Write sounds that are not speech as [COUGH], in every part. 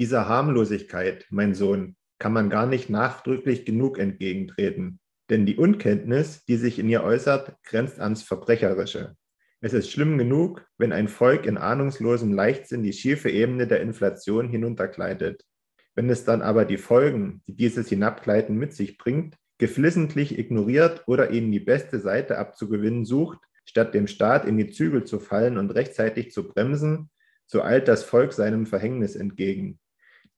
Dieser Harmlosigkeit, mein Sohn, kann man gar nicht nachdrücklich genug entgegentreten. Denn die Unkenntnis, die sich in ihr äußert, grenzt ans Verbrecherische. Es ist schlimm genug, wenn ein Volk in ahnungslosem Leichtsinn die schiefe Ebene der Inflation hinuntergleitet. Wenn es dann aber die Folgen, die dieses Hinabgleiten mit sich bringt, geflissentlich ignoriert oder ihnen die beste Seite abzugewinnen sucht, statt dem Staat in die Zügel zu fallen und rechtzeitig zu bremsen, so eilt das Volk seinem Verhängnis entgegen.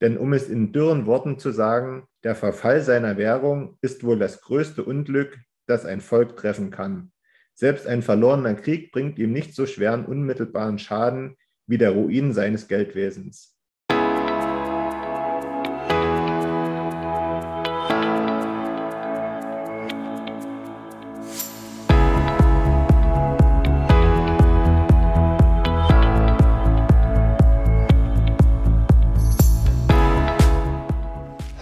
Denn um es in dürren Worten zu sagen, der Verfall seiner Währung ist wohl das größte Unglück, das ein Volk treffen kann. Selbst ein verlorener Krieg bringt ihm nicht so schweren unmittelbaren Schaden wie der Ruin seines Geldwesens.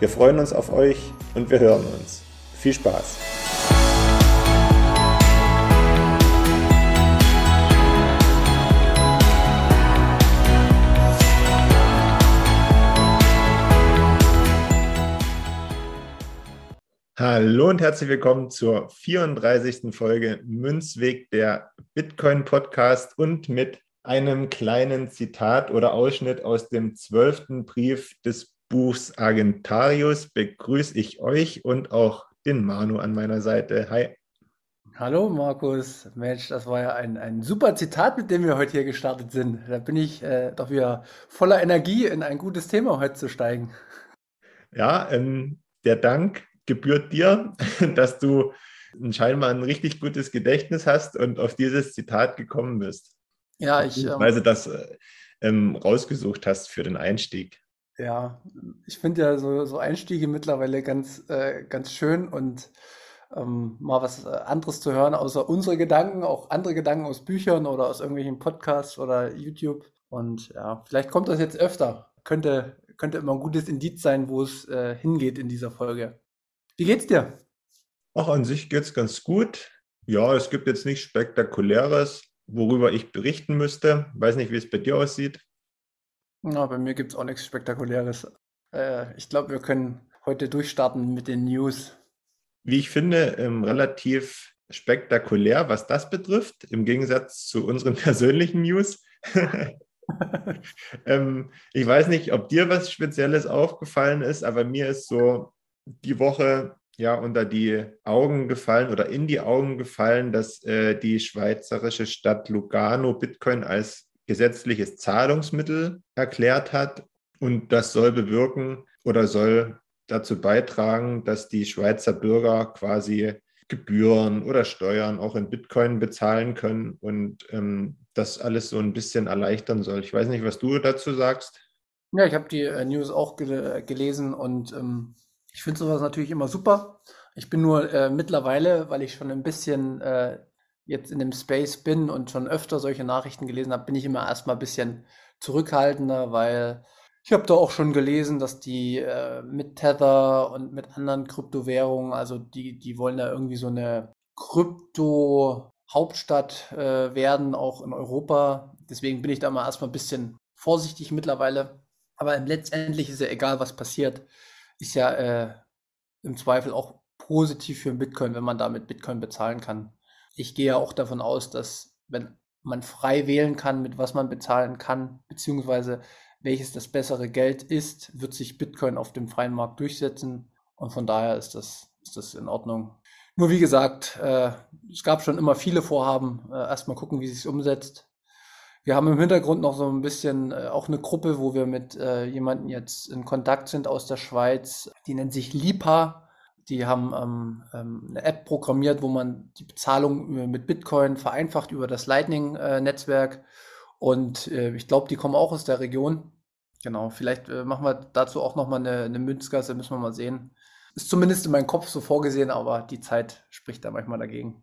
wir freuen uns auf euch und wir hören uns. Viel Spaß! Hallo und herzlich willkommen zur 34. Folge Münzweg der Bitcoin Podcast und mit einem kleinen Zitat oder Ausschnitt aus dem zwölften Brief des Buchs Argentarius begrüße ich euch und auch den Manu an meiner Seite. Hi. Hallo Markus, Mensch, das war ja ein, ein super Zitat, mit dem wir heute hier gestartet sind. Da bin ich äh, doch wieder voller Energie, in ein gutes Thema heute zu steigen. Ja, ähm, der Dank gebührt dir, [LAUGHS] dass du scheinbar ein richtig gutes Gedächtnis hast und auf dieses Zitat gekommen bist. Ja, ich. Ähm, Weil du das äh, ähm, rausgesucht hast für den Einstieg. Ja, ich finde ja so, so Einstiege mittlerweile ganz, äh, ganz schön und ähm, mal was äh, anderes zu hören, außer unsere Gedanken, auch andere Gedanken aus Büchern oder aus irgendwelchen Podcasts oder YouTube. Und ja, vielleicht kommt das jetzt öfter. Könnte, könnte immer ein gutes Indiz sein, wo es äh, hingeht in dieser Folge. Wie geht's dir? Auch an sich geht's ganz gut. Ja, es gibt jetzt nichts Spektakuläres, worüber ich berichten müsste. Weiß nicht, wie es bei dir aussieht. Na, bei mir gibt es auch nichts Spektakuläres. Äh, ich glaube, wir können heute durchstarten mit den News. Wie ich finde, ähm, relativ spektakulär, was das betrifft, im Gegensatz zu unseren [LAUGHS] persönlichen News. [LAUGHS] ähm, ich weiß nicht, ob dir was Spezielles aufgefallen ist, aber mir ist so die Woche ja unter die Augen gefallen oder in die Augen gefallen, dass äh, die schweizerische Stadt Lugano Bitcoin als gesetzliches Zahlungsmittel erklärt hat. Und das soll bewirken oder soll dazu beitragen, dass die Schweizer Bürger quasi Gebühren oder Steuern auch in Bitcoin bezahlen können und ähm, das alles so ein bisschen erleichtern soll. Ich weiß nicht, was du dazu sagst. Ja, ich habe die äh, News auch gel gelesen und ähm, ich finde sowas natürlich immer super. Ich bin nur äh, mittlerweile, weil ich schon ein bisschen äh, jetzt in dem Space bin und schon öfter solche Nachrichten gelesen habe, bin ich immer erstmal ein bisschen zurückhaltender, weil ich habe da auch schon gelesen, dass die äh, mit Tether und mit anderen Kryptowährungen, also die, die wollen da irgendwie so eine Krypto-Hauptstadt äh, werden, auch in Europa. Deswegen bin ich da mal erstmal ein bisschen vorsichtig mittlerweile. Aber letztendlich ist ja egal, was passiert, ist ja äh, im Zweifel auch positiv für Bitcoin, wenn man damit Bitcoin bezahlen kann ich gehe ja auch davon aus, dass wenn man frei wählen kann, mit was man bezahlen kann, beziehungsweise welches das bessere Geld ist, wird sich Bitcoin auf dem freien Markt durchsetzen. Und von daher ist das, ist das in Ordnung. Nur wie gesagt, äh, es gab schon immer viele Vorhaben. Äh, erstmal gucken, wie sich umsetzt. Wir haben im Hintergrund noch so ein bisschen äh, auch eine Gruppe, wo wir mit äh, jemandem jetzt in Kontakt sind aus der Schweiz. Die nennt sich LIPA. Die haben ähm, ähm, eine App programmiert, wo man die Bezahlung mit Bitcoin vereinfacht über das Lightning-Netzwerk. Und äh, ich glaube, die kommen auch aus der Region. Genau, vielleicht äh, machen wir dazu auch nochmal eine, eine Münzgasse, müssen wir mal sehen. Ist zumindest in meinem Kopf so vorgesehen, aber die Zeit spricht da manchmal dagegen.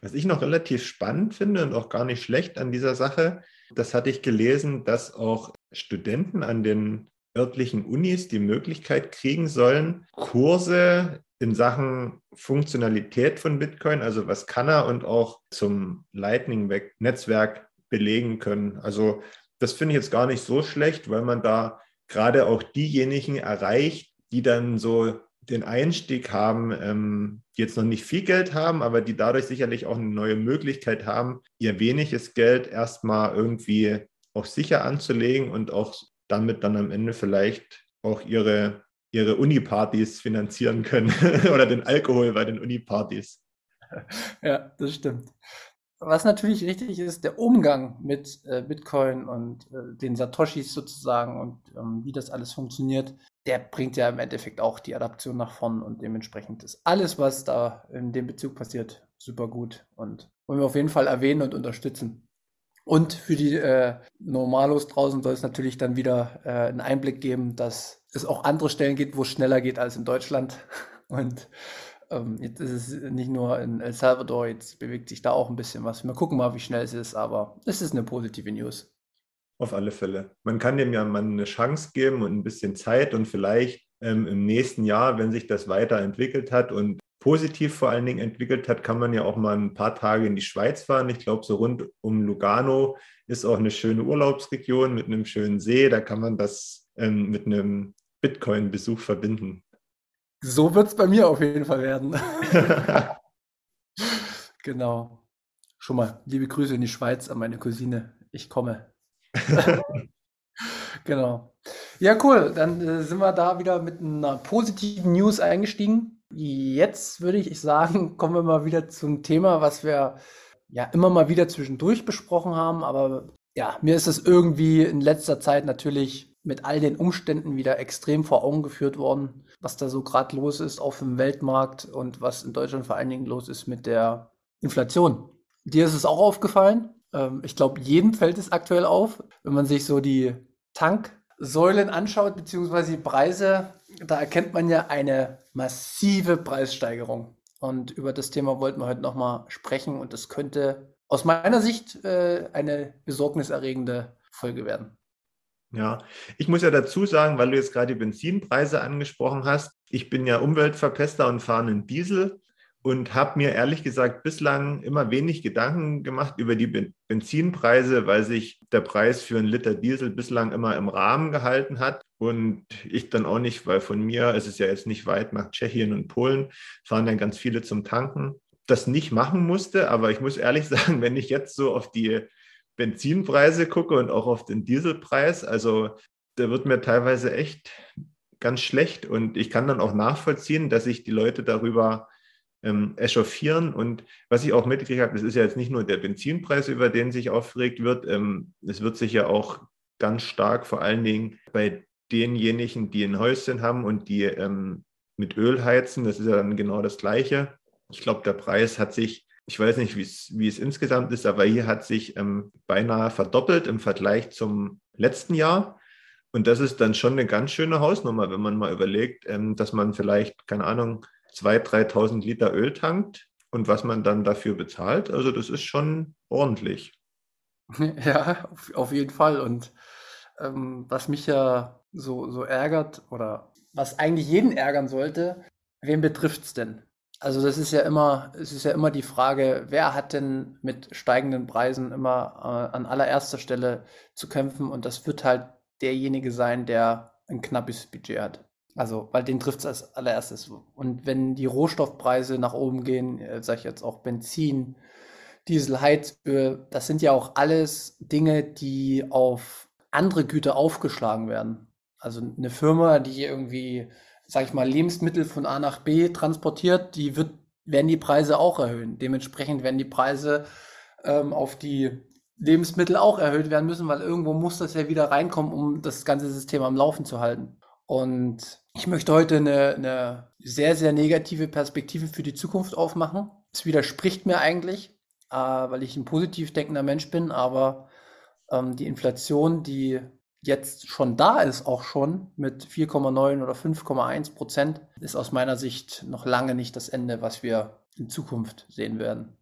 Was ich noch relativ spannend finde und auch gar nicht schlecht an dieser Sache, das hatte ich gelesen, dass auch Studenten an den örtlichen Unis die Möglichkeit kriegen sollen, Kurse in Sachen Funktionalität von Bitcoin, also was kann er und auch zum Lightning-Netzwerk belegen können. Also das finde ich jetzt gar nicht so schlecht, weil man da gerade auch diejenigen erreicht, die dann so den Einstieg haben, ähm, die jetzt noch nicht viel Geld haben, aber die dadurch sicherlich auch eine neue Möglichkeit haben, ihr weniges Geld erstmal irgendwie auch sicher anzulegen und auch damit dann am Ende vielleicht auch ihre, ihre Uni-Partys finanzieren können [LAUGHS] oder den Alkohol bei den Uni-Partys. [LAUGHS] Ja, das stimmt. Was natürlich richtig ist, der Umgang mit äh, Bitcoin und äh, den Satoshis sozusagen und ähm, wie das alles funktioniert, der bringt ja im Endeffekt auch die Adaption nach vorn und dementsprechend ist alles, was da in dem Bezug passiert, super gut und wollen wir auf jeden Fall erwähnen und unterstützen. Und für die äh, Normalos draußen soll es natürlich dann wieder äh, einen Einblick geben, dass es auch andere Stellen gibt, wo es schneller geht als in Deutschland. [LAUGHS] Und ähm, jetzt ist es nicht nur in El Salvador, jetzt bewegt sich da auch ein bisschen was. Wir gucken mal, wie schnell es ist, aber es ist eine positive News. Auf alle Fälle. Man kann dem ja mal eine Chance geben und ein bisschen Zeit und vielleicht ähm, im nächsten Jahr, wenn sich das weiterentwickelt hat und positiv vor allen Dingen entwickelt hat, kann man ja auch mal ein paar Tage in die Schweiz fahren. Ich glaube, so rund um Lugano ist auch eine schöne Urlaubsregion mit einem schönen See. Da kann man das ähm, mit einem Bitcoin-Besuch verbinden. So wird es bei mir auf jeden Fall werden. [LAUGHS] genau. Schon mal liebe Grüße in die Schweiz an meine Cousine. Ich komme. [LAUGHS] genau. Ja, cool. Dann äh, sind wir da wieder mit einer positiven News eingestiegen. Jetzt würde ich sagen, [LAUGHS] kommen wir mal wieder zum Thema, was wir ja immer mal wieder zwischendurch besprochen haben. Aber ja, mir ist es irgendwie in letzter Zeit natürlich mit all den Umständen wieder extrem vor Augen geführt worden, was da so gerade los ist auf dem Weltmarkt und was in Deutschland vor allen Dingen los ist mit der Inflation. Dir ist es auch aufgefallen? Ähm, ich glaube, jedem fällt es aktuell auf, wenn man sich so die Tanksäulen anschaut, beziehungsweise die Preise, da erkennt man ja eine massive Preissteigerung. Und über das Thema wollten wir heute nochmal sprechen und das könnte aus meiner Sicht äh, eine besorgniserregende Folge werden. Ja, ich muss ja dazu sagen, weil du jetzt gerade die Benzinpreise angesprochen hast, ich bin ja Umweltverpester und fahre einen Diesel und habe mir ehrlich gesagt bislang immer wenig Gedanken gemacht über die Benzinpreise, weil sich der Preis für einen Liter Diesel bislang immer im Rahmen gehalten hat. Und ich dann auch nicht, weil von mir, es ist ja jetzt nicht weit nach Tschechien und Polen, fahren dann ganz viele zum Tanken, das nicht machen musste. Aber ich muss ehrlich [LAUGHS] sagen, wenn ich jetzt so auf die Benzinpreise gucke und auch auf den Dieselpreis, also da wird mir teilweise echt ganz schlecht. Und ich kann dann auch nachvollziehen, dass sich die Leute darüber ähm, echauffieren. Und was ich auch mitgekriegt habe, das ist ja jetzt nicht nur der Benzinpreis, über den sich aufgeregt wird. Ähm, es wird sich ja auch ganz stark vor allen Dingen bei denjenigen, die ein Häuschen haben und die ähm, mit Öl heizen, das ist ja dann genau das Gleiche. Ich glaube, der Preis hat sich, ich weiß nicht, wie es insgesamt ist, aber hier hat sich ähm, beinahe verdoppelt im Vergleich zum letzten Jahr. Und das ist dann schon eine ganz schöne Hausnummer, wenn man mal überlegt, ähm, dass man vielleicht, keine Ahnung, 2.000, 3.000 Liter Öl tankt und was man dann dafür bezahlt. Also das ist schon ordentlich. [LAUGHS] Ja, auf, jeden Fall. Und ähm, was mich ja so, so ärgert oder was eigentlich jeden ärgern sollte, wen betrifft es denn? Also das ist ja immer, es ist ja immer die Frage, wer hat denn mit steigenden Preisen immer äh, an allererster Stelle zu kämpfen und das wird halt derjenige sein, der ein knappes Budget hat. Also, weil den trifft es als allererstes. Und wenn die Rohstoffpreise nach oben gehen, äh, sage ich jetzt auch Benzin, Diesel, Heizöl, das sind ja auch alles Dinge, die auf andere Güter aufgeschlagen werden. Also eine Firma, die irgendwie, sage ich mal, Lebensmittel von A nach B transportiert, die wird, werden die Preise auch erhöhen. Dementsprechend werden die Preise ähm, auf die Lebensmittel auch erhöht werden müssen, weil irgendwo muss das ja wieder reinkommen, um das ganze System am Laufen zu halten. Und ich möchte heute eine, eine sehr, sehr negative Perspektive für die Zukunft aufmachen. Es widerspricht mir eigentlich, äh, weil ich ein positiv denkender Mensch bin, aber ähm, die Inflation, die jetzt schon da ist, auch schon mit 4,9 oder 5,1 Prozent, ist aus meiner Sicht noch lange nicht das Ende, was wir in Zukunft sehen werden.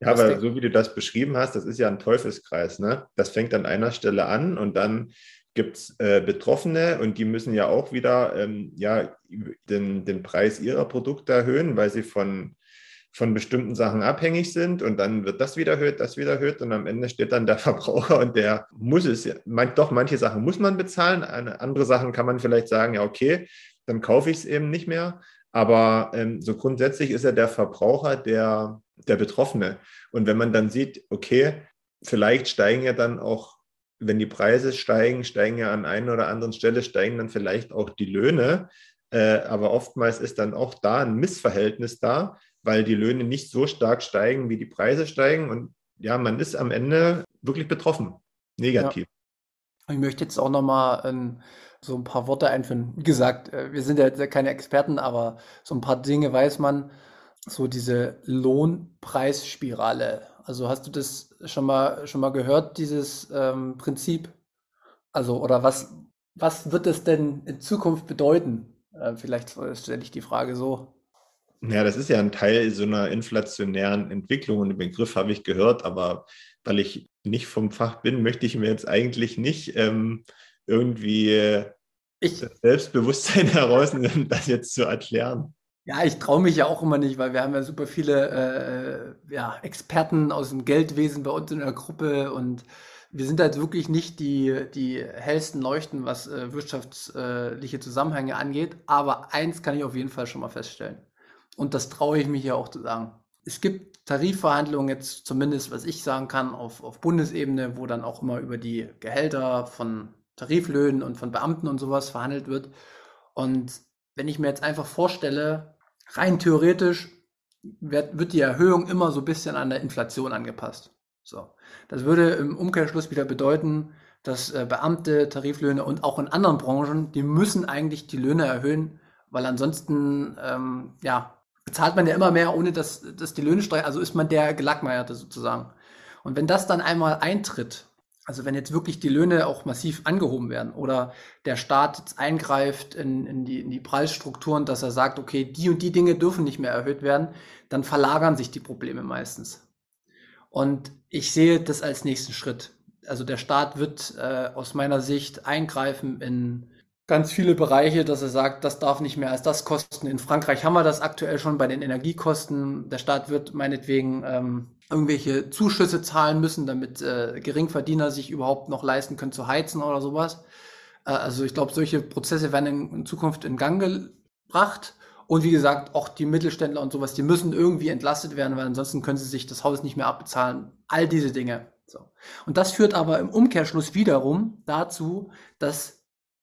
Ja, aber so wie du das beschrieben hast, das ist ja ein Teufelskreis. Ne? Das fängt an einer Stelle an und dann gibt es äh, Betroffene und die müssen ja auch wieder ähm, ja, den, den Preis ihrer Produkte erhöhen, weil sie von, von bestimmten Sachen abhängig sind. Und dann wird das wieder erhöht, das wieder erhöht. Und am Ende steht dann der [LAUGHS] Verbraucher und der muss es, man, doch manche Sachen muss man bezahlen, andere Sachen kann man vielleicht sagen, ja okay, dann kaufe ich es eben nicht mehr, aber ähm, so grundsätzlich ist ja der Verbraucher der, der Betroffene. Und wenn man dann sieht, okay, vielleicht steigen ja dann auch, wenn die Preise steigen, steigen ja an einer oder anderen Stelle, steigen dann vielleicht auch die Löhne. Äh, aber oftmals ist dann auch da ein Missverhältnis da, weil die Löhne nicht so stark steigen, wie die Preise steigen. Und ja, man ist am Ende wirklich betroffen, negativ. Ja. Ich möchte jetzt auch nochmal ähm, so ein paar Worte einführen. Wie gesagt, äh, wir sind ja keine Experten, aber so ein paar Dinge weiß man. So diese Lohnpreisspirale. Also hast du das schon mal schon mal gehört, dieses ähm, Prinzip? Also, oder was, was wird es denn in Zukunft bedeuten? Äh, vielleicht stelle ich die Frage so. Ja, das ist ja ein Teil so einer inflationären Entwicklung und den Begriff habe ich gehört, aber weil ich nicht vom Fach bin, möchte ich mir jetzt eigentlich nicht ähm, irgendwie ich, das Selbstbewusstsein [LAUGHS] herausnehmen, das jetzt zu erklären. Ja, ich traue mich ja auch immer nicht, weil wir haben ja super viele äh, ja, Experten aus dem Geldwesen bei uns in der Gruppe und wir sind halt wirklich nicht die, die hellsten Leuchten, was äh, wirtschaftliche Zusammenhänge angeht. Aber eins kann ich auf jeden Fall schon mal feststellen. Und das traue ich mich ja auch zu sagen. Es gibt Tarifverhandlungen jetzt zumindest, was ich sagen kann, auf, auf Bundesebene, wo dann auch immer über die Gehälter von Tariflöhnen und von Beamten und sowas verhandelt wird. Und wenn ich mir jetzt einfach vorstelle, rein theoretisch wird, wird die Erhöhung immer so ein bisschen an der Inflation angepasst. So. Das würde im Umkehrschluss wieder bedeuten, dass äh, Beamte, Tariflöhne und auch in anderen Branchen, die müssen eigentlich die Löhne erhöhen, weil ansonsten, ähm, ja, bezahlt man ja immer mehr, ohne dass, dass die Löhne steigen. Also ist man der Gelackmeierte sozusagen. Und wenn das dann einmal eintritt, also wenn jetzt wirklich die Löhne auch massiv angehoben werden oder der Staat jetzt eingreift in, in, die, in die Preisstrukturen, dass er sagt, okay, die und die Dinge dürfen nicht mehr erhöht werden, dann verlagern sich die Probleme meistens. Und ich sehe das als nächsten Schritt. Also der Staat wird äh, aus meiner Sicht eingreifen in ganz viele Bereiche, dass er sagt, das darf nicht mehr als das kosten. In Frankreich haben wir das aktuell schon bei den Energiekosten. Der Staat wird meinetwegen ähm, irgendwelche Zuschüsse zahlen müssen, damit äh, Geringverdiener sich überhaupt noch leisten können zu heizen oder sowas. Äh, also ich glaube, solche Prozesse werden in, in, Zukunft in Gang gebracht. Und wie gesagt, auch die Mittelständler und sowas, die müssen irgendwie entlastet werden, weil ansonsten können sie sich das Haus nicht mehr abbezahlen. All diese Dinge. So. Und das führt aber im Umkehrschluss wiederum dazu, dass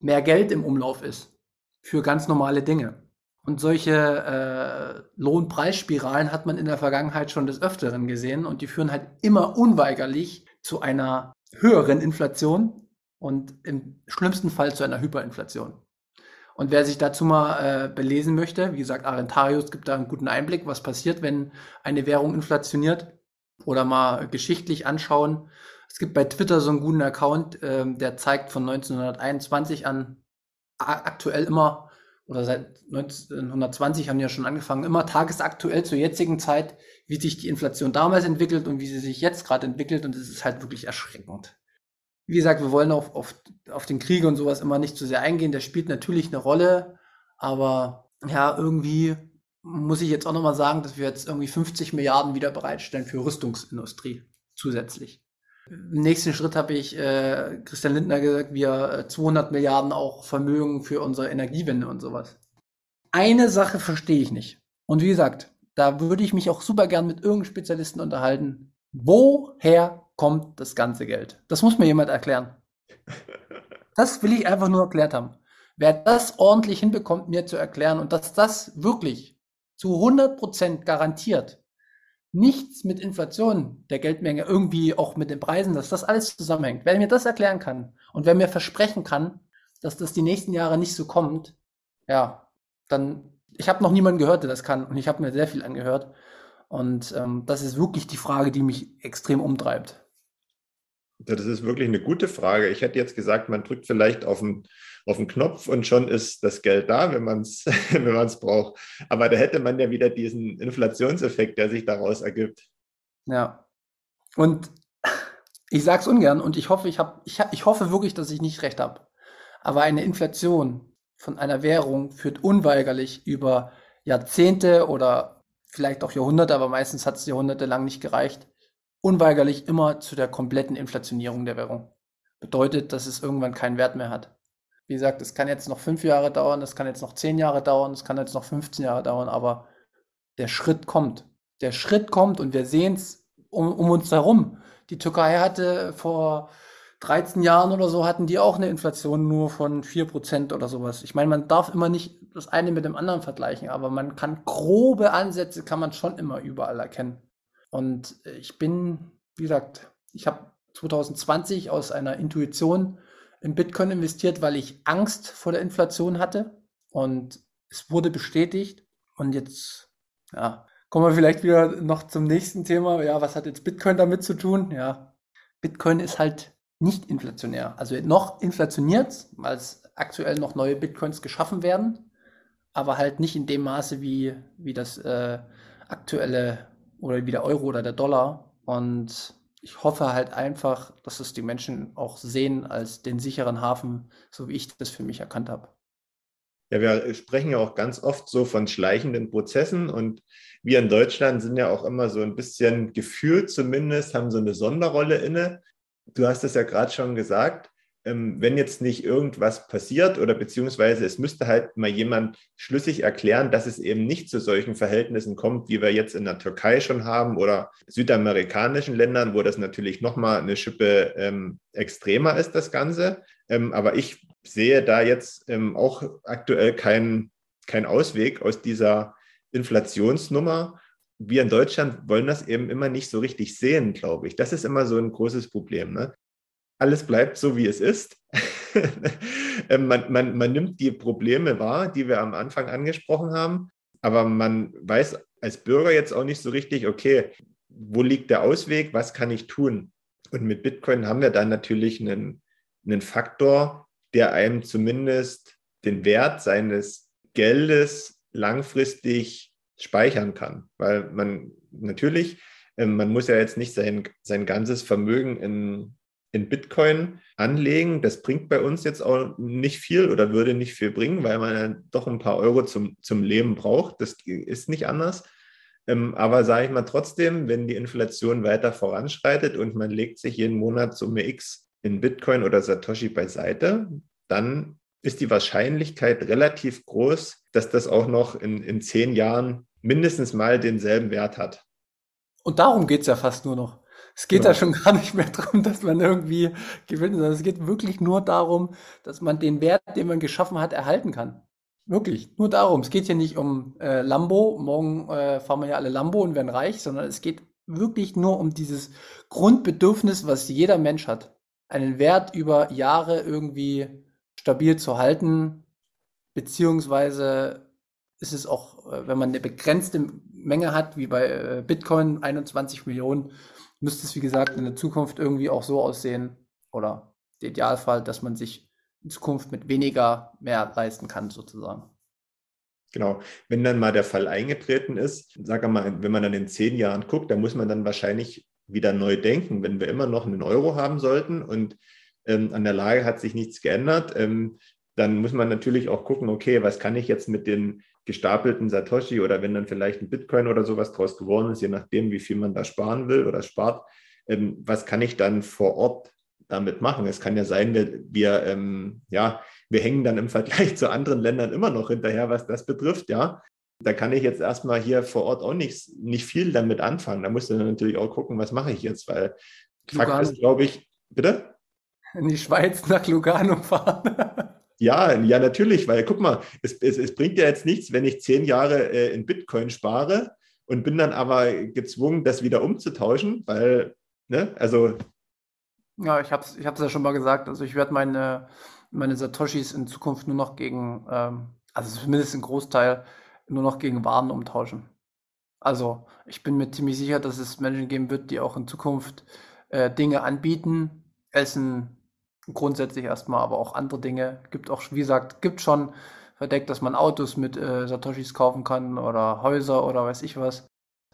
mehr Geld im Umlauf ist für ganz normale Dinge. Und solche äh, Lohnpreisspiralen hat man in der Vergangenheit schon des Öfteren gesehen und die führen halt immer unweigerlich zu einer höheren Inflation und im schlimmsten Fall zu einer Hyperinflation. Und wer sich dazu mal äh, belesen möchte, wie gesagt, Arentarius gibt da einen guten Einblick, was passiert, wenn eine Währung inflationiert oder mal geschichtlich anschauen. Es gibt bei Twitter so einen guten Account, äh, der zeigt von 1921 an aktuell immer oder seit 1920 haben die ja schon angefangen, immer tagesaktuell zur jetzigen Zeit, wie sich die Inflation damals entwickelt und wie sie sich jetzt gerade entwickelt. Und es ist halt wirklich erschreckend. Wie gesagt, wir wollen auf, auf, auf den Krieg und sowas immer nicht zu sehr eingehen. Der spielt natürlich eine Rolle, aber ja, irgendwie muss ich jetzt auch nochmal sagen, dass wir jetzt irgendwie 50 Milliarden wieder bereitstellen für Rüstungsindustrie zusätzlich. Im nächsten Schritt habe ich äh, Christian Lindner gesagt, wir 200 äh, Milliarden auch Vermögen für unsere Energiewende und sowas. Eine Sache verstehe ich nicht. Und wie gesagt, da würde ich mich auch super gern mit irgendeinem Spezialisten unterhalten. Woher kommt das ganze Geld? Das muss mir jemand erklären. [LAUGHS] Das will ich einfach nur erklärt haben. Wer das ordentlich hinbekommt, mir zu erklären und dass das wirklich zu 100 Prozent garantiert nichts mit Inflation der Geldmenge, irgendwie auch mit den Preisen, dass das alles zusammenhängt. Wer mir das erklären kann und wer mir versprechen kann, dass das die nächsten Jahre nicht so kommt, ja, dann, ich habe noch niemanden gehört, der das kann und ich habe mir sehr viel angehört. Und ähm, das ist wirklich die Frage, die mich extrem umtreibt. Das ist wirklich eine gute Frage. Ich hätte jetzt gesagt, man drückt vielleicht auf den, auf den Knopf und schon ist das Geld da, wenn man es [LAUGHS] wenn braucht. Aber da hätte man ja wieder diesen Inflationseffekt, der sich daraus ergibt. Ja. Und ich sage es ungern und ich hoffe, ich, hab, ich, ich hoffe wirklich, dass ich nicht recht habe. Aber eine Inflation von einer Währung führt unweigerlich über Jahrzehnte oder vielleicht auch Jahrhunderte, aber meistens hat es jahrhundertelang nicht gereicht, unweigerlich immer zu der kompletten Inflationierung der Währung. Bedeutet, dass es irgendwann keinen Wert mehr hat. Wie gesagt, es kann jetzt noch fünf Jahre dauern, es kann jetzt noch zehn Jahre dauern, es kann jetzt noch 15 Jahre dauern, aber der Schritt kommt. Der Schritt kommt und wir sehen es um, um uns herum. Die Türkei hatte vor 13 Jahren oder so hatten die auch eine Inflation nur von 4% oder sowas. Ich meine, man darf immer nicht das eine mit dem anderen vergleichen, aber man kann grobe Ansätze kann man schon immer überall erkennen. Und ich bin, wie gesagt, ich habe 2020 aus einer Intuition in Bitcoin investiert, weil ich Angst vor der Inflation hatte. Und es wurde bestätigt. Und jetzt, ja, kommen wir vielleicht wieder noch zum nächsten Thema. Ja, was hat jetzt Bitcoin damit zu tun? Ja, Bitcoin ist halt nicht inflationär. Also noch inflationiert, weil es aktuell noch neue Bitcoins geschaffen werden, aber halt nicht in dem Maße wie, wie das äh, aktuelle oder wie der Euro oder der Dollar. Und ich hoffe halt einfach, dass es die Menschen auch sehen als den sicheren Hafen, so wie ich das für mich erkannt habe. Ja, wir sprechen ja auch ganz oft so von schleichenden Prozessen und wir in Deutschland sind ja auch immer so ein bisschen gefühlt zumindest, haben so eine Sonderrolle inne. Du hast es ja gerade schon gesagt, wenn jetzt nicht irgendwas passiert oder beziehungsweise es müsste halt mal jemand schlüssig erklären, dass es eben nicht zu solchen Verhältnissen kommt, wie wir jetzt in der Türkei schon haben oder südamerikanischen Ländern, wo das natürlich nochmal eine Schippe ähm, extremer ist, das Ganze. Ähm, aber ich sehe da jetzt ähm, auch aktuell keinen kein Ausweg aus dieser Inflationsnummer wir in Deutschland wollen das eben immer nicht so richtig sehen, glaube ich. Das ist immer so ein großes Problem. Ne? Alles bleibt so, wie es ist. [LAUGHS] Ähm, man, man, man nimmt die Probleme wahr, die wir am Anfang angesprochen haben, aber man weiß als Bürger jetzt auch nicht so richtig, okay, wo liegt der Ausweg, was kann ich tun? Und mit Bitcoin haben wir dann natürlich einen, einen Faktor, der einem zumindest den Wert seines Geldes langfristig speichern kann, weil man natürlich, ähm, man muss ja jetzt nicht sein, sein ganzes Vermögen in in Bitcoin anlegen. Das bringt bei uns jetzt auch nicht viel oder würde nicht viel bringen, weil man ja doch ein paar Euro zum, zum Leben braucht. Das ist nicht anders. Ähm, aber sage ich mal trotzdem, wenn die Inflation weiter voranschreitet und man legt sich jeden Monat Summe X in Bitcoin oder Satoshi beiseite, dann ist die Wahrscheinlichkeit relativ groß, dass das auch noch in, in zehn Jahren mindestens mal denselben Wert hat. Und darum geht es ja fast nur noch. Es geht genau. da schon [LAUGHS] gar nicht mehr darum, dass man irgendwie gewinnt, sondern es geht wirklich nur darum, dass man den Wert, den man geschaffen hat, erhalten kann. Wirklich, nur darum. Es geht hier nicht um äh, Lambo. Morgen äh, fahren wir ja alle Lambo und werden reich, sondern es geht wirklich nur um dieses Grundbedürfnis, was jeder Mensch hat. Einen Wert über Jahre irgendwie stabil zu halten, beziehungsweise ist es auch, äh, wenn man eine begrenzte Menge hat, wie bei äh, Bitcoin 21 Millionen, müsste es, wie gesagt, in der Zukunft irgendwie auch so aussehen oder der Idealfall, dass man sich in Zukunft mit weniger mehr leisten kann, sozusagen. Genau. Wenn dann mal der Fall eingetreten ist, sag mal, wenn man dann in zehn Jahren guckt, dann muss man dann wahrscheinlich wieder neu denken, wenn wir immer noch einen Euro haben sollten und ähm, an der Lage hat sich nichts geändert, ähm, dann muss man natürlich auch gucken, okay, was kann ich jetzt mit den gestapelten Satoshi oder wenn dann vielleicht ein Bitcoin oder sowas draus geworden ist, je nachdem, wie viel man da sparen will oder spart, ähm, was kann ich dann vor Ort damit machen? Es kann ja sein, wir, wir ähm, ja, wir hängen dann im Vergleich [LAUGHS] zu anderen Ländern immer noch hinterher, was das betrifft, ja. Da kann ich jetzt erstmal hier vor Ort auch nicht, nicht viel damit anfangen. Da musst du dann natürlich auch gucken, was mache ich jetzt, weil Lugano. Fakt ist, glaube ich, bitte? In die Schweiz nach Lugano fahren. [LAUGHS] Ja, ja, natürlich, weil guck mal, es, es, es bringt ja jetzt nichts, wenn ich zehn Jahre äh, in Bitcoin spare und bin dann aber gezwungen, das wieder umzutauschen, weil, ne, also. Ja, ich habe es ich ja schon mal gesagt, also ich werde meine, meine Satoshis in Zukunft nur noch gegen, ähm, also zumindest ein Großteil, nur noch gegen Waren umtauschen. Also ich bin mir ziemlich sicher, dass es Menschen geben wird, die auch in Zukunft äh, Dinge anbieten, Essen grundsätzlich erstmal, aber auch andere Dinge. Gibt auch, wie gesagt, gibt schon verdeckt, dass man Autos mit äh, Satoshis kaufen kann oder Häuser oder weiß ich was.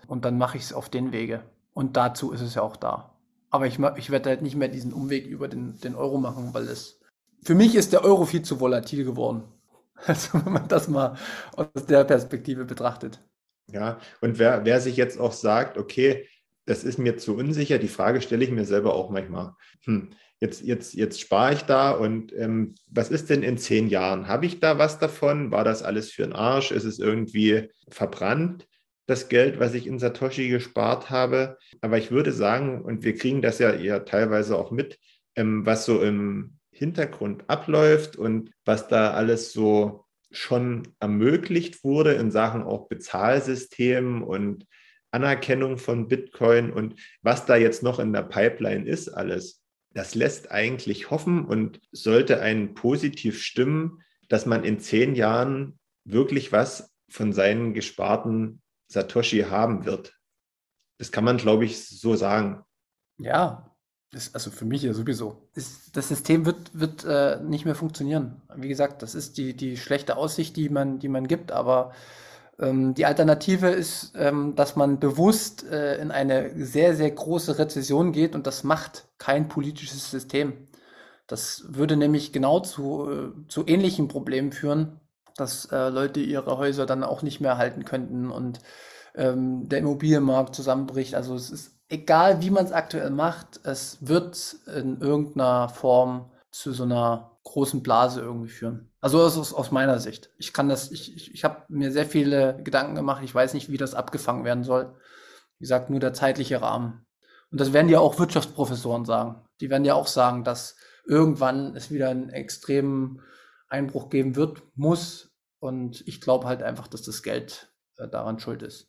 Und dann mache ich es auf den Wege. Und dazu ist es ja auch da. Aber ich, ich werde halt nicht mehr diesen Umweg über den, den Euro machen, weil es für mich ist der Euro viel zu volatil geworden. [LAUGHS] Also wenn man das mal aus der Perspektive betrachtet. Ja, und wer, wer sich jetzt auch sagt, okay, das ist mir zu unsicher, die Frage stelle ich mir selber auch manchmal. Hm, jetzt, jetzt, jetzt spare ich da und ähm, was ist denn in zehn Jahren? Habe ich da was davon? War das alles für den Arsch? Ist es irgendwie verbrannt, das Geld, was ich in Satoshi gespart habe? Aber ich würde sagen, und wir kriegen das ja eher teilweise auch mit, ähm, was so im Hintergrund abläuft und was da alles so schon ermöglicht wurde in Sachen auch Bezahlsystemen und Anerkennung von Bitcoin und was da jetzt noch in der Pipeline ist, alles, das lässt eigentlich hoffen und sollte einen positiv stimmen, dass man in zehn Jahren wirklich was von seinen gesparten Satoshi haben wird. Das kann man, glaube ich, so sagen. Ja, das, also für mich ja sowieso. Das, das System wird, wird äh, nicht mehr funktionieren. Wie gesagt, das ist die, die schlechte Aussicht, die man, die man gibt, aber ähm, die Alternative ist, ähm, dass man bewusst äh, in eine sehr, sehr große Rezession geht und das macht kein politisches System. Das würde nämlich genau zu, äh, zu ähnlichen Problemen führen, dass äh, Leute ihre Häuser dann auch nicht mehr halten könnten und ähm, der Immobilienmarkt zusammenbricht. Also es ist egal wie man es aktuell macht, es wird in irgendeiner Form zu so einer großen Blase irgendwie führen. Also das ist aus meiner Sicht. Ich kann das, ich, ich, ich habe mir sehr viele Gedanken gemacht. Ich weiß nicht, wie das abgefangen werden soll. Wie gesagt, nur der zeitliche Rahmen. Und das werden ja auch Wirtschaftsprofessoren sagen. Die werden ja auch sagen, dass irgendwann es wieder einen extremen Einbruch geben wird, muss. Und ich glaube halt einfach, dass das Geld äh, daran schuld ist.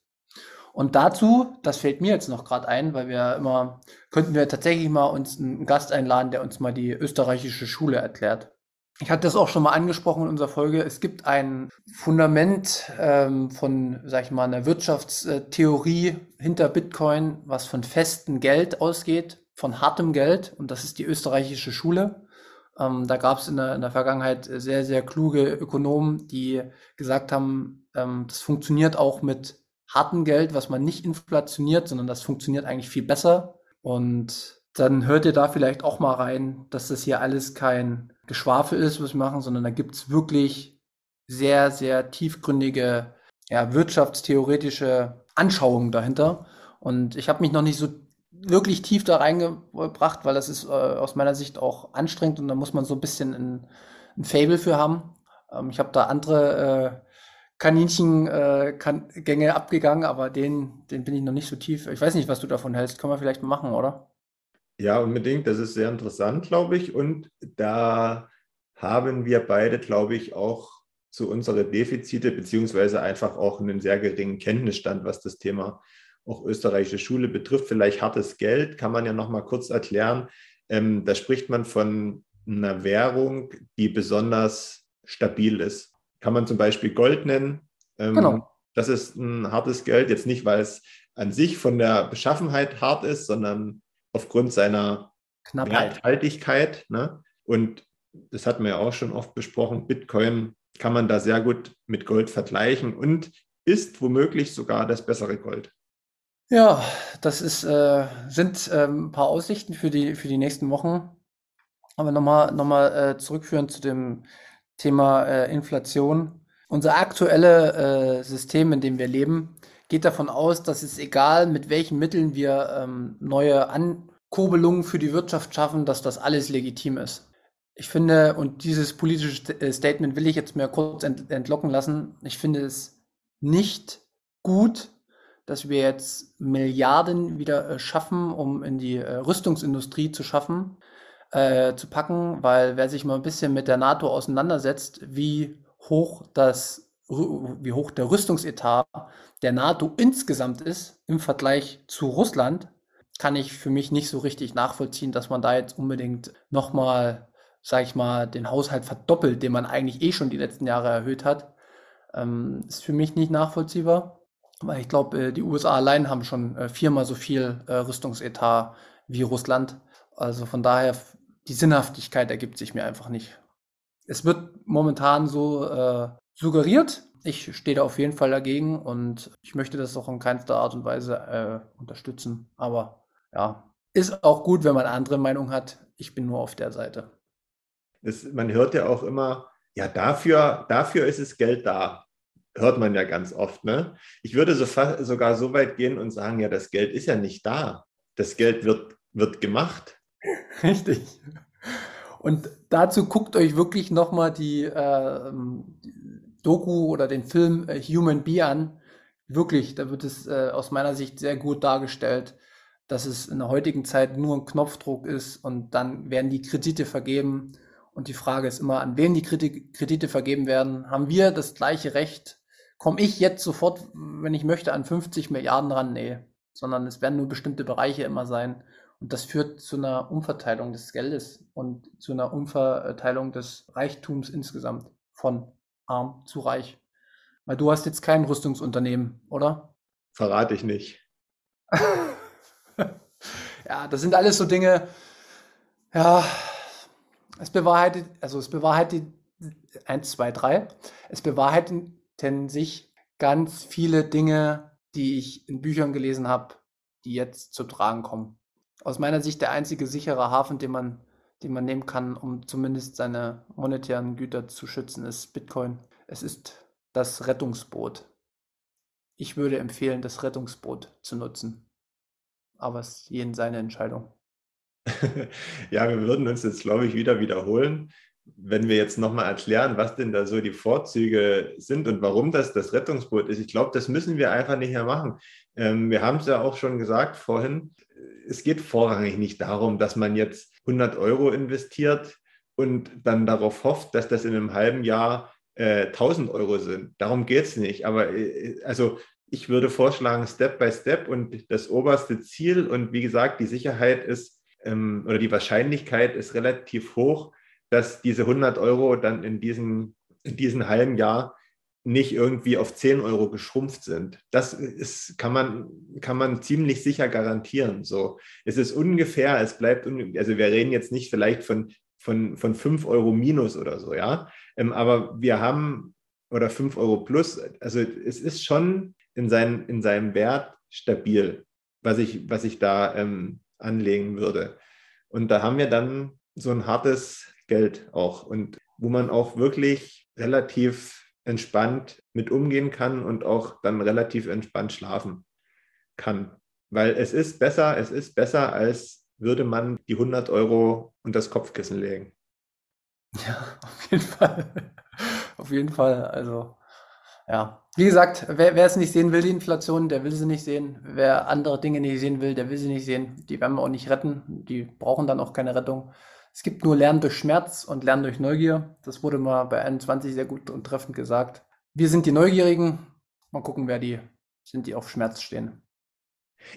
Und dazu, das fällt mir jetzt noch gerade ein, weil wir immer, könnten wir tatsächlich mal uns einen Gast einladen, der uns mal die österreichische Schule erklärt. Ich hatte das auch schon mal angesprochen in unserer Folge. Es gibt ein Fundament ähm, von, sag ich mal, einer Wirtschaftstheorie hinter Bitcoin, was von festem Geld ausgeht, von hartem Geld. Und das ist die österreichische Schule. Ähm, da gab es in, in, der Vergangenheit sehr, sehr kluge Ökonomen, die gesagt haben, ähm, das funktioniert auch mit harten Geld, was man nicht inflationiert, sondern das funktioniert eigentlich viel besser. Und dann hört ihr da vielleicht auch mal rein, dass das hier alles kein Geschwafel ist, was wir machen, sondern da gibt es wirklich sehr, sehr tiefgründige, ja, wirtschaftstheoretische Anschauungen dahinter. Und ich habe mich noch nicht so wirklich tief da reingebracht, weil das ist äh, aus meiner Sicht auch anstrengend und da muss man so ein bisschen ein, ein Fable für haben. Ähm, ich habe da andere äh, Kaninchengänge äh, abgegangen, aber den, den bin ich noch nicht so tief. Ich weiß nicht, was du davon hältst. Können wir vielleicht machen, oder? Ja, unbedingt. Das ist sehr interessant, glaube ich. Und da haben wir beide, glaube ich, auch zu unsere Defizite beziehungsweise einfach auch einen sehr geringen Kenntnisstand, was das Thema auch österreichische Schule betrifft. Vielleicht hartes Geld, kann man ja noch mal kurz erklären. Ähm, da spricht man von einer Währung, die besonders stabil ist kann man zum Beispiel Gold nennen. Ähm, genau. Das ist ein hartes Geld, jetzt nicht, weil es an sich von der Beschaffenheit hart ist, sondern aufgrund seiner Knappheit. Werthaltigkeit. Ne? Und das hatten wir ja auch schon oft besprochen, Bitcoin kann man da sehr gut mit Gold vergleichen und ist womöglich sogar das bessere Gold. Ja, das ist, äh, sind äh, ein paar Aussichten für die, für die nächsten Wochen. Aber nochmal noch mal, äh, zurückführen zu dem Thema äh, Inflation. Unser aktuelles äh, System, in dem wir leben, geht davon aus, dass es egal, mit welchen Mitteln wir ähm, neue Ankurbelungen für die Wirtschaft schaffen, dass das alles legitim ist. Ich finde, und dieses politische äh, Statement will ich jetzt mir kurz ent entlocken lassen, ich finde es nicht gut, dass wir jetzt Milliarden wieder äh, schaffen, um in die äh, Rüstungsindustrie zu schaffen, äh, zu packen, weil wer sich mal ein bisschen mit der NATO auseinandersetzt, wie hoch das wie hoch der Rüstungsetat der NATO insgesamt ist im Vergleich zu Russland, kann ich für mich nicht so richtig nachvollziehen, dass man da jetzt unbedingt nochmal, sag ich mal, den Haushalt verdoppelt, den man eigentlich eh schon die letzten Jahre erhöht hat. Ähm, ist für mich nicht nachvollziehbar, weil ich glaube, äh, die USA allein haben schon äh, viermal so viel äh, Rüstungsetat wie Russland. Also von daher die Sinnhaftigkeit ergibt sich mir einfach nicht. Es wird momentan so äh, suggeriert. Ich stehe da auf jeden Fall dagegen und ich möchte das auch in keinster Art und Weise äh, unterstützen. Aber ja, ist auch gut, wenn man andere Meinung hat. Ich bin nur auf der Seite. Das, man hört ja auch immer, ja, dafür, dafür ist es Geld da. Hört man ja ganz oft. Ne? Ich würde so sogar so weit gehen und sagen, ja, das Geld ist ja nicht da. Das Geld wird, wird gemacht. [LAUGHS] Richtig. Und dazu guckt euch wirklich nochmal die, äh, Doku oder den Film äh, Human Bee an. Wirklich, da wird es äh, aus meiner Sicht sehr gut dargestellt, dass es in der heutigen Zeit nur ein Knopfdruck ist und dann werden die Kredite vergeben. Und die Frage ist immer, an wen die Kredite vergeben werden. Haben wir das gleiche Recht? Komme ich jetzt sofort, wenn ich möchte, an 50 Milliarden ran? Nee, sondern es werden nur bestimmte Bereiche immer sein. Und das führt zu einer Umverteilung des Geldes und zu einer Umverteilung des Reichtums insgesamt von arm zu reich. Weil du hast jetzt kein Rüstungsunternehmen, oder? Verrate ich nicht. [LAUGHS] ja, das sind alles so Dinge, ja, es bewahrheitet, also es bewahrheitet, eins, zwei, drei, es bewahrheiten sich ganz viele Dinge, die ich in Büchern gelesen habe, die jetzt zu tragen kommen aus meiner Sicht der einzige sichere Hafen, den man, den man nehmen kann, um zumindest seine monetären Güter zu schützen, ist Bitcoin. Es ist das Rettungsboot. Ich würde empfehlen, das Rettungsboot zu nutzen. Aber es ist jeden seine Entscheidung. [LAUGHS] ja, wir würden uns jetzt, glaube ich, wieder wiederholen, wenn wir jetzt nochmal erklären, was denn da so die Vorzüge sind und warum das das Rettungsboot ist. Ich glaube, das müssen wir einfach nicht mehr machen. Ähm, wir haben es ja auch schon gesagt vorhin, es geht vorrangig nicht darum, dass man jetzt 100 Euro investiert und dann darauf hofft, dass das in einem halben Jahr äh, 1000 Euro sind. Darum geht es nicht. Aber äh, also ich würde vorschlagen, Step by Step und das oberste Ziel und wie gesagt, die Sicherheit ist ähm, oder die Wahrscheinlichkeit ist relativ hoch, dass diese 100 Euro dann in diesem, in diesem halben Jahr nicht irgendwie auf 10 Euro geschrumpft sind. Das ist, kann, man, kann man ziemlich sicher garantieren. So, es ist ungefähr, es bleibt, also wir reden jetzt nicht vielleicht von, von, von 5 Euro minus oder so, ja. Ähm, aber wir haben, oder 5 Euro plus, also es ist schon in, sein, in seinem Wert stabil, was ich, was ich da ähm, anlegen würde. Und da haben wir dann so ein hartes Geld auch und wo man auch wirklich relativ entspannt mit umgehen kann und auch dann relativ entspannt schlafen kann. Weil es ist besser, es ist besser, als würde man die 100 Euro unter das Kopfkissen legen. Ja, [LAUGHS] auf jeden Fall. auf jeden Fall. Also, ja. Wie gesagt, wer, wer es nicht sehen will, die Inflation, der will sie nicht sehen. Wer andere Dinge nicht sehen will, der will sie nicht sehen. Die werden wir auch nicht retten. Die brauchen dann auch keine Rettung. Es gibt nur Lernen durch Schmerz und Lernen durch Neugier. Das wurde mal bei 21 sehr gut und treffend gesagt. Wir sind die Neugierigen. Mal gucken, wer die sind, die auf Schmerz stehen.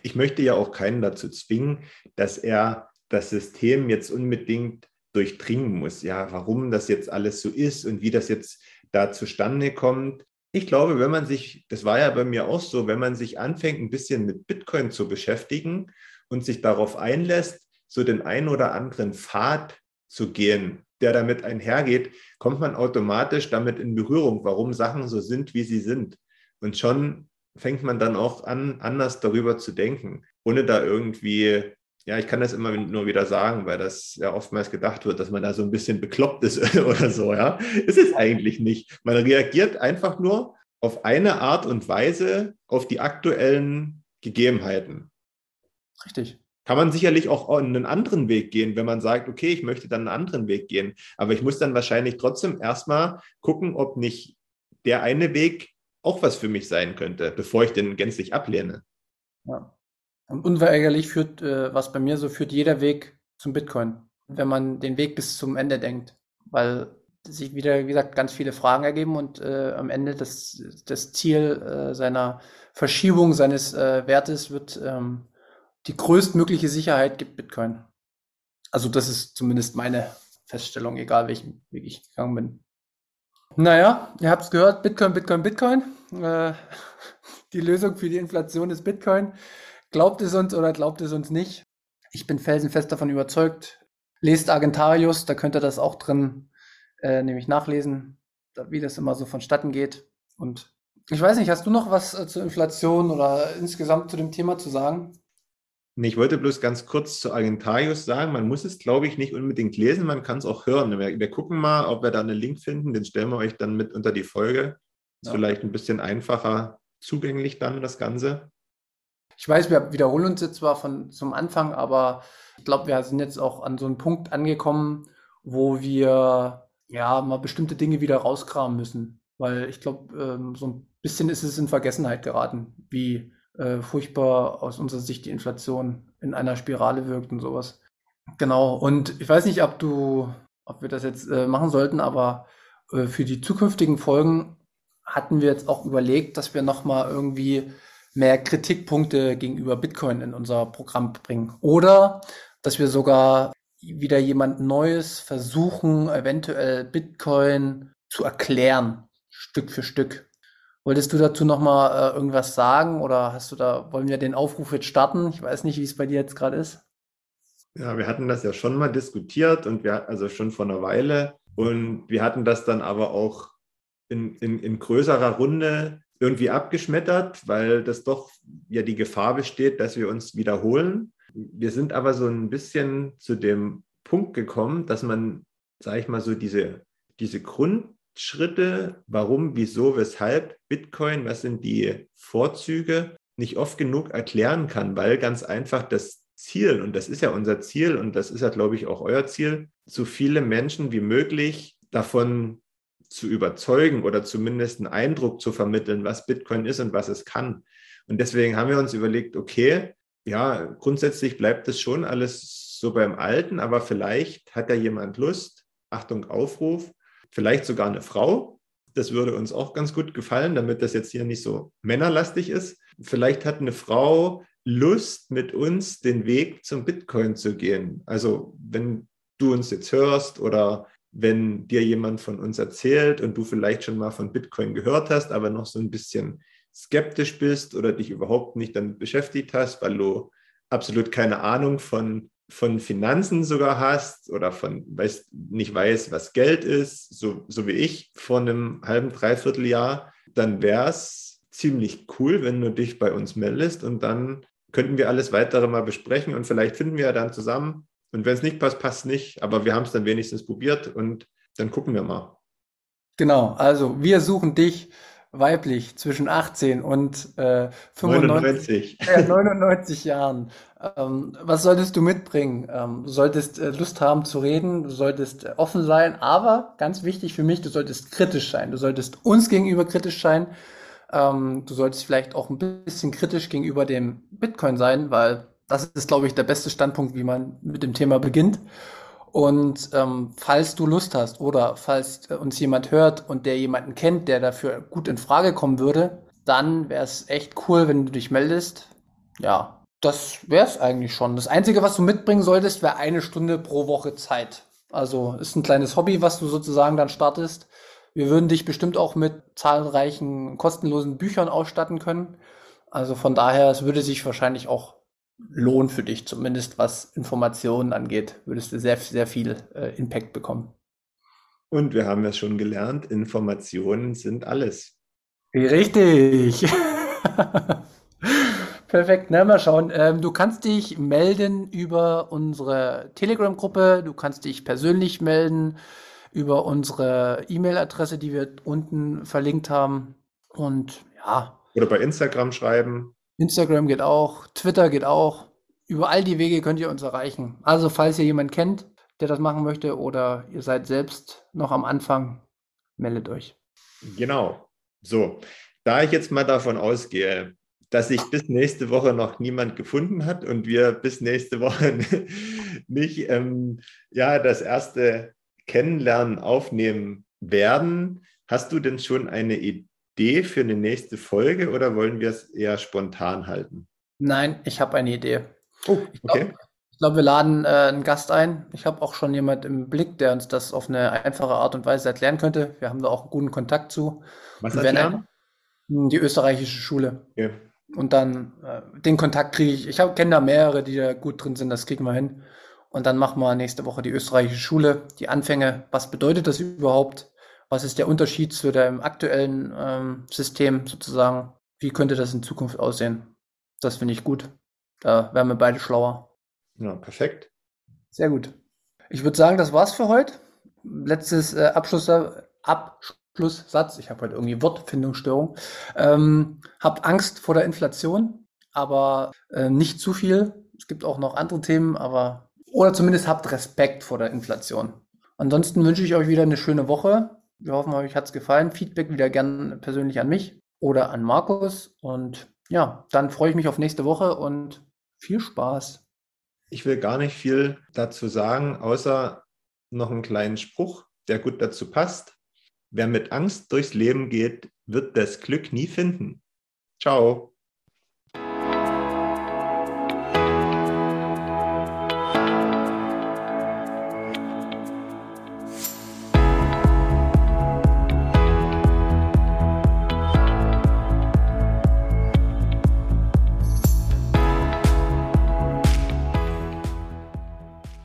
Ich möchte ja auch keinen dazu zwingen, dass er das System jetzt unbedingt durchdringen muss. Ja, warum das jetzt alles so ist und wie das jetzt da zustande kommt. Ich glaube, wenn man sich, das war ja bei mir auch so, wenn man sich anfängt, ein bisschen mit Bitcoin zu beschäftigen und sich darauf einlässt, so den einen oder anderen Pfad zu gehen, der damit einhergeht, kommt man automatisch damit in Berührung, warum Sachen so sind, wie sie sind. Und schon fängt man dann auch an, anders darüber zu denken, ohne da irgendwie, ja, ich kann das immer nur wieder sagen, weil das ja oftmals gedacht wird, dass man da so ein bisschen bekloppt ist [LAUGHS] oder so, ja. Ist es eigentlich nicht. Man reagiert einfach nur auf eine Art und Weise auf die aktuellen Gegebenheiten. Richtig kann man sicherlich auch einen anderen Weg gehen, wenn man sagt, okay, ich möchte dann einen anderen Weg gehen. Aber ich muss dann wahrscheinlich trotzdem erstmal gucken, ob nicht der eine Weg auch was für mich sein könnte, bevor ich den gänzlich ablehne. Ja. Und unweigerlich führt, äh, was bei mir so führt, jeder Weg zum Bitcoin, wenn man den Weg bis zum Ende denkt. Weil sich wieder, wie gesagt, ganz viele Fragen ergeben und äh, am Ende das, das Ziel äh, seiner Verschiebung seines äh, Wertes wird ähm, die größtmögliche Sicherheit gibt Bitcoin. Also das ist zumindest meine Feststellung, egal welchen Weg ich gegangen bin. Naja, ihr habt es gehört, Bitcoin, Bitcoin, Bitcoin. Äh, [LAUGHS] die Lösung für die Inflation ist Bitcoin. Glaubt es uns oder glaubt es uns nicht? Ich bin felsenfest davon überzeugt, lest Argentarius, da könnt ihr das auch drin äh, nämlich nachlesen, wie das immer so vonstatten geht. Und ich weiß nicht, hast du noch was äh, zur Inflation oder insgesamt zu dem Thema zu sagen? Ich wollte bloß ganz kurz zu Argentarius sagen, man muss es, glaube ich, nicht unbedingt lesen, man kann es auch hören. Wir, wir, gucken mal, ob wir da einen Link finden, den stellen wir euch dann mit unter die Folge. Ist ja. vielleicht ein bisschen einfacher zugänglich dann, das Ganze. Ich weiß, wir wiederholen uns jetzt zwar von zum Anfang, aber ich glaube, wir sind jetzt auch an so einem Punkt angekommen, wo wir ja mal bestimmte Dinge wieder rauskramen müssen. Weil ich glaube, ähm, so ein bisschen ist es in Vergessenheit geraten, wie äh, furchtbar aus unserer Sicht die Inflation in einer Spirale wirkt und sowas. Genau. Und ich weiß nicht, ob du, ob wir das jetzt äh, machen sollten, aber äh, für die zukünftigen Folgen hatten wir jetzt auch überlegt, dass wir nochmal irgendwie mehr Kritikpunkte gegenüber Bitcoin in unser Programm bringen. Oder dass wir sogar wieder jemand Neues versuchen, eventuell Bitcoin zu erklären, Stück für Stück. Wolltest du dazu nochmal äh, irgendwas sagen oder hast du da, wollen wir den Aufruf jetzt starten? Ich weiß nicht, wie es bei dir jetzt gerade ist. Ja, wir hatten das ja schon mal diskutiert und wir, also schon vor einer Weile. Und wir hatten das dann aber auch in, in, in größerer Runde irgendwie abgeschmettert, weil das doch ja die Gefahr besteht, dass wir uns wiederholen. Wir sind aber so ein bisschen zu dem Punkt gekommen, dass man, sage ich mal, so diese, diese Grund, Schritte, warum, wieso, weshalb Bitcoin, was sind die Vorzüge, nicht oft genug erklären kann, weil ganz einfach das Ziel, und das ist ja unser Ziel und das ist ja, glaube ich, auch euer Ziel, so viele Menschen wie möglich davon zu überzeugen oder zumindest einen Eindruck zu vermitteln, was Bitcoin ist und was es kann. Und deswegen haben wir uns überlegt, okay, ja, grundsätzlich bleibt es schon alles so beim Alten, aber vielleicht hat ja jemand Lust, Achtung, Aufruf, vielleicht sogar eine Frau. Das würde uns auch ganz gut gefallen, damit das jetzt hier nicht so männerlastig ist. Vielleicht hat eine Frau Lust, mit uns den Weg zum Bitcoin zu gehen. Also wenn du uns jetzt hörst oder wenn dir jemand von uns erzählt und du vielleicht schon mal von Bitcoin gehört hast, aber noch so ein bisschen skeptisch bist oder dich überhaupt nicht damit beschäftigt hast, weil du absolut keine Ahnung von von Finanzen sogar hast oder von weiß, nicht weiß, was Geld ist, so, so wie ich vor einem halben, dreiviertel Jahr, dann wäre es ziemlich cool, wenn du dich bei uns meldest und dann könnten wir alles weitere mal besprechen und vielleicht finden wir ja dann zusammen. Und wenn es nicht passt, passt nicht. Aber wir haben es dann wenigstens probiert und dann gucken wir mal. Genau, also wir suchen dich weiblich zwischen 18 und äh, 95, 99. Äh, 99 Jahren. Ähm, was solltest du mitbringen? Ähm, du solltest äh, Lust haben zu reden, du solltest äh, offen sein, aber ganz wichtig für mich, du solltest kritisch sein. Du solltest uns gegenüber kritisch sein. Ähm, du solltest vielleicht auch ein bisschen kritisch gegenüber dem Bitcoin sein, weil das ist, glaube ich, der beste Standpunkt, wie man mit dem Thema beginnt. Und ähm, falls du Lust hast oder falls äh, uns jemand hört und der jemanden kennt, der dafür gut in Frage kommen würde, dann wäre es echt cool, wenn du dich meldest. Ja, das wäre es eigentlich schon. Das Einzige, was du mitbringen solltest, wäre eine Stunde pro Woche Zeit. Also ist ein kleines Hobby, was du sozusagen dann startest. Wir würden dich bestimmt auch mit zahlreichen kostenlosen Büchern ausstatten können. Also von daher, es würde sich wahrscheinlich auch Lohn für dich, zumindest was Informationen angeht, würdest du sehr, sehr viel äh, Impact bekommen. Und wir haben ja schon gelernt, Informationen sind alles. Richtig. [LAUGHS] Perfekt, na, mal schauen. Ähm, du kannst dich melden über unsere Telegram-Gruppe, du kannst dich persönlich melden über unsere E-Mail-Adresse, die wir unten verlinkt haben. Und ja. Oder bei Instagram schreiben. Instagram geht auch, Twitter geht auch. Über all die Wege könnt ihr uns erreichen. Also, falls ihr jemanden kennt, der das machen möchte oder ihr seid selbst noch am Anfang, meldet euch. Genau. So, da ich jetzt mal davon ausgehe, dass sich bis nächste Woche noch niemand gefunden hat und wir bis nächste Woche [LAUGHS] nicht ähm, ja, das erste Kennenlernen aufnehmen werden, hast du denn schon eine Idee? Idee für eine nächste Folge oder wollen wir es eher spontan halten? Nein, ich habe eine Idee. Oh, okay. Ich glaube, glaub, wir laden äh, einen Gast ein. Ich habe auch schon jemand im Blick, der uns das auf eine einfache Art und Weise erklären könnte. Wir haben da auch einen guten Kontakt zu. Was erklären? Hm, die österreichische Schule. Okay. Und dann äh, den Kontakt kriege ich. Ich kenne da mehrere, die da gut drin sind. Das kriegen wir hin. Und dann machen wir nächste Woche die österreichische Schule, die Anfänge. Was bedeutet das überhaupt? Was ist der Unterschied zu dem aktuellen ähm, System sozusagen? Wie könnte das in Zukunft aussehen? Das finde ich gut. Da werden wir beide schlauer. Ja, perfekt. Sehr gut. Ich würde sagen, das war's für heute. Letztes äh, Abschluss, Abschlusssatz. Ich habe heute irgendwie Wortfindungsstörung. Ähm, habt Angst vor der Inflation, aber äh, nicht zu viel. Es gibt auch noch andere Themen, aber oder zumindest habt Respekt vor der Inflation. Ansonsten wünsche ich euch wieder eine schöne Woche. Wir hoffen, euch hat es gefallen. Feedback wieder gern persönlich an mich oder an Markus. Und ja, dann freue ich mich auf nächste Woche und viel Spaß. Ich will gar nicht viel dazu sagen, außer noch einen kleinen Spruch, der gut dazu passt. Wer mit Angst durchs Leben geht, wird das Glück nie finden. Ciao.